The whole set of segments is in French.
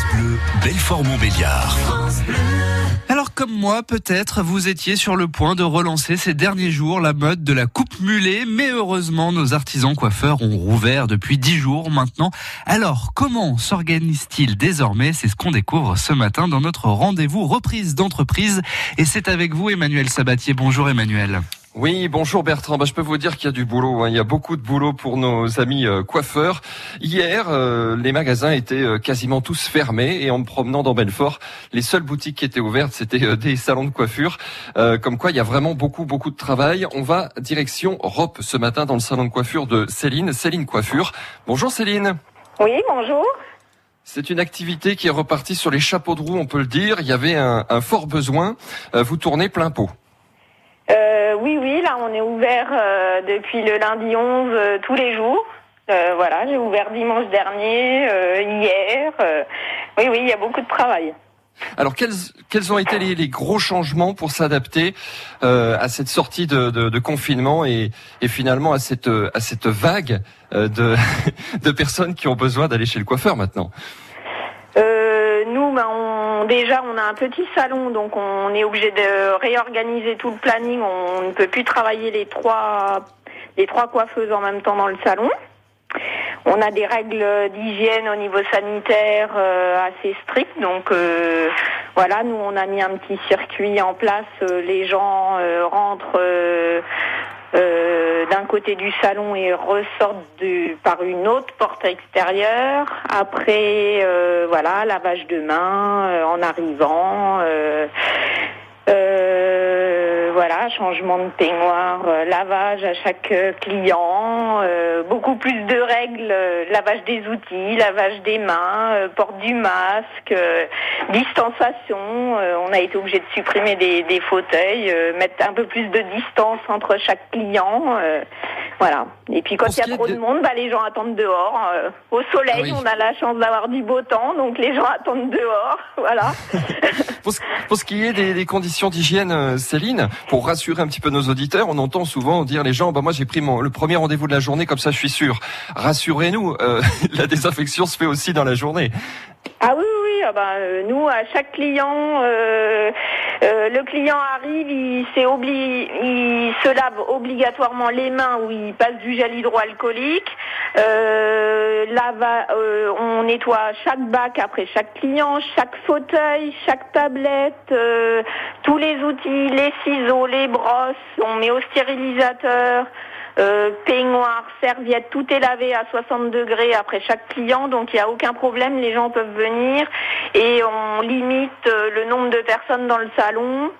France Bleu, Belfort-Montbéliard. Alors comme moi, peut-être vous étiez sur le point de relancer ces derniers jours la mode de la coupe mulet, mais heureusement nos artisans coiffeurs ont rouvert depuis dix jours maintenant. Alors comment s'organise-t-il désormais? C'est ce qu'on découvre ce matin dans notre rendez-vous reprise d'entreprise. Et c'est avec vous Emmanuel Sabatier. Bonjour Emmanuel. Oui, bonjour Bertrand. Bah, je peux vous dire qu'il y a du boulot. Hein. Il y a beaucoup de boulot pour nos amis euh, coiffeurs. Hier, euh, les magasins étaient euh, quasiment tous fermés et en me promenant dans Belfort, les seules boutiques qui étaient ouvertes, c'était des salons de coiffure. comme quoi, il y a vraiment beaucoup, beaucoup de travail. On va direction Rop ce matin dans le salon de coiffure de Céline, Céline Coiffure. Bonjour Céline. Oui, bonjour. C'est une activité qui est repartie sur les chapeaux de roue, on peut le dire. Il y avait un, un fort besoin. vous tournez plein pot. Euh, oui, oui, là on est ouvert euh, depuis le lundi 11 euh, tous les jours. voilà, j'ai ouvert dimanche dernier, hier. oui, oui, il y a beaucoup de travail. Alors quels, quels ont été les, gros changements pour s'adapter à cette sortie de, confinement et, et, finalement à cette, à cette vague de, de personnes qui ont besoin d'aller chez le coiffeur maintenant? Déjà, on a un petit salon, donc on est obligé de réorganiser tout le planning. On ne peut plus travailler les trois, les trois coiffeuses en même temps dans le salon. On a des règles d'hygiène au niveau sanitaire euh, assez strictes, donc euh, voilà, nous on a mis un petit circuit en place. Euh, les gens rentrent euh, d'un côté du salon et ressortent par une autre porte extérieure. Après, euh, voilà, lavage de mains euh, en arrivant. Voilà, changement de peignoir, lavage à chaque client, beaucoup plus de règles, lavage des outils, lavage des mains, porte du masque, distanciation. on a été obligé de supprimer des fauteuils, mettre un peu plus de distance entre chaque client. Voilà. Et puis quand il y a trop de... monde, bah, les gens attendent dehors. Euh, au soleil, ah on a la chance d'avoir du beau temps, donc les gens attendent dehors. Voilà. pour, ce, pour, ce, qui est des, des conditions d'hygiène, euh, Céline, pour rassurer un petit peu nos auditeurs, on entend souvent dire les gens, bah moi j'ai pris mon, le premier rendez-vous de la journée, comme ça je suis sûr. Rassurez-nous, euh, la désinfection se fait aussi dans la journée. Ah oui, oui, ah bah, nous, à chaque client, euh, euh, le client arrive, il, se lave obligatoirement les mains ou il passe du gel hydroalcoolique. Euh, euh, on nettoie chaque bac après chaque client, chaque fauteuil, chaque tablette, tous les outils, les ciseaux, les brosses. On met au stérilisateur. Euh, peignoir, serviette, tout est lavé à 60 degrés après chaque client, donc il n'y a aucun problème, les gens peuvent venir et on limite euh, le nombre de personnes dans le salon.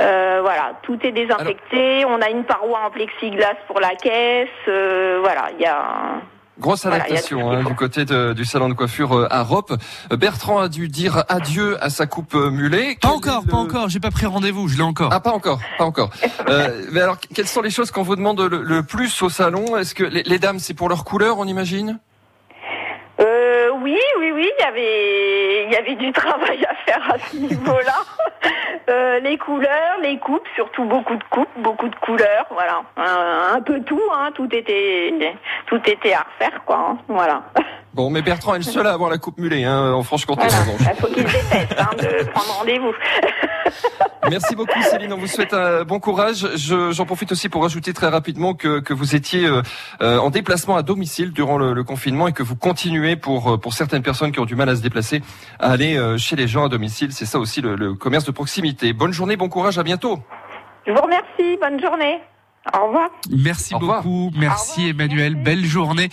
Euh, voilà, tout est désinfecté. on a une paroi en plexiglas pour la caisse. voilà, il y a. Grosse adaptation hein, du côté du salon de coiffure euh, à Rop. Euh, Bertrand a dû dire adieu à sa coupe euh, mulet. Pas encore, pas encore. J'ai pas pris rendez-vous. Je l'ai encore. Ah, pas encore, pas encore. euh, mais alors, quelles sont les choses qu'on vous demande le, plus au salon? Est-ce que les, les dames, c'est pour leur couleur, on imagine? Euh, Oui, oui, oui. Il y avait, il y avait du travail à faire à ce niveau-là. Euh, les couleurs, les coupes, surtout beaucoup de coupes, beaucoup de couleurs, voilà. Un, peu tout, hein, tout était, tout était à refaire, quoi. Hein, voilà. Bon, mais Bertrand est le seul à avoir la coupe mulet, hein, en Franche-Comté. Il faut qu'il déteste hein, de prendre rendez-vous. Merci beaucoup Céline, on vous souhaite un bon courage. J'en profite aussi pour ajouter très rapidement que, que vous étiez euh, euh, en déplacement à domicile durant le, le, confinement et que vous continuez pour, pour certaines personnes qui ont du mal à se déplacer à aller chez les gens à domicile. C'est ça aussi le, le commerce de proximité. Bonne journée, bon courage, à bientôt. Je vous remercie, bonne journée. Au revoir. Merci beaucoup, merci Emmanuel, belle journée.